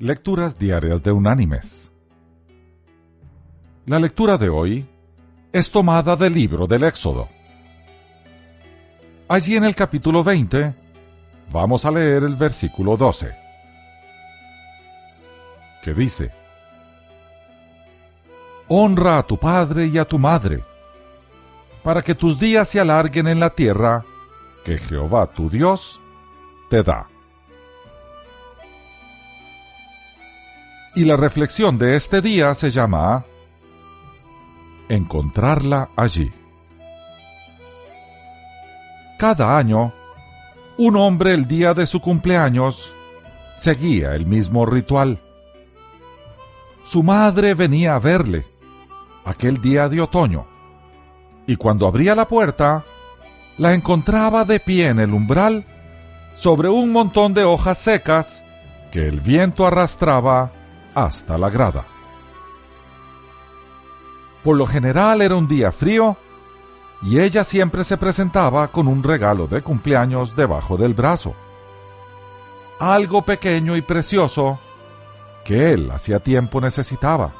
Lecturas Diarias de Unánimes. La lectura de hoy es tomada del libro del Éxodo. Allí en el capítulo 20 vamos a leer el versículo 12, que dice, Honra a tu padre y a tu madre, para que tus días se alarguen en la tierra que Jehová tu Dios te da. Y la reflexión de este día se llama Encontrarla allí. Cada año, un hombre el día de su cumpleaños seguía el mismo ritual. Su madre venía a verle aquel día de otoño y cuando abría la puerta, la encontraba de pie en el umbral sobre un montón de hojas secas que el viento arrastraba hasta la grada. Por lo general era un día frío y ella siempre se presentaba con un regalo de cumpleaños debajo del brazo. Algo pequeño y precioso que él hacía tiempo necesitaba.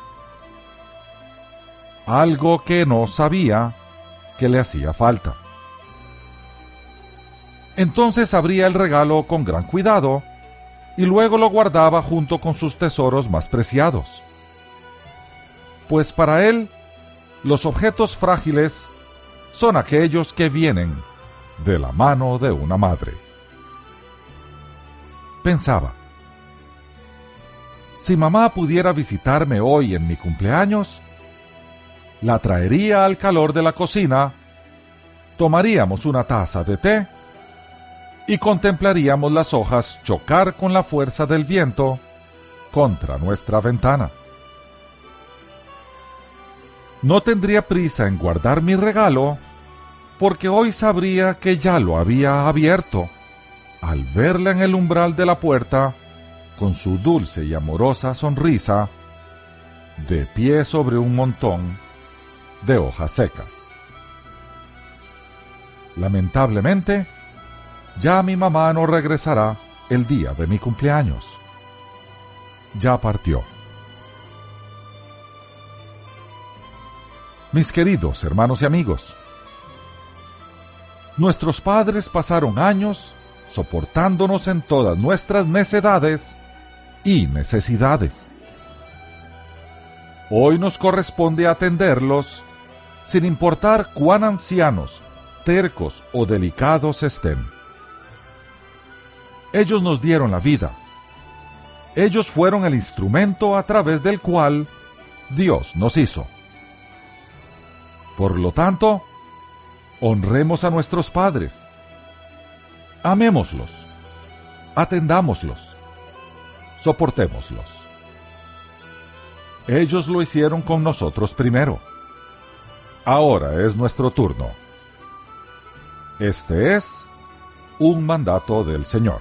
Algo que no sabía que le hacía falta. Entonces abría el regalo con gran cuidado y luego lo guardaba junto con sus tesoros más preciados. Pues para él, los objetos frágiles son aquellos que vienen de la mano de una madre. Pensaba, si mamá pudiera visitarme hoy en mi cumpleaños, la traería al calor de la cocina, tomaríamos una taza de té y contemplaríamos las hojas chocar con la fuerza del viento contra nuestra ventana. No tendría prisa en guardar mi regalo, porque hoy sabría que ya lo había abierto, al verla en el umbral de la puerta, con su dulce y amorosa sonrisa, de pie sobre un montón de hojas secas. Lamentablemente, ya mi mamá no regresará el día de mi cumpleaños. Ya partió. Mis queridos hermanos y amigos, nuestros padres pasaron años soportándonos en todas nuestras necedades y necesidades. Hoy nos corresponde atenderlos sin importar cuán ancianos, tercos o delicados estén. Ellos nos dieron la vida. Ellos fueron el instrumento a través del cual Dios nos hizo. Por lo tanto, honremos a nuestros padres. Amémoslos. Atendámoslos. Soportémoslos. Ellos lo hicieron con nosotros primero. Ahora es nuestro turno. Este es un mandato del Señor.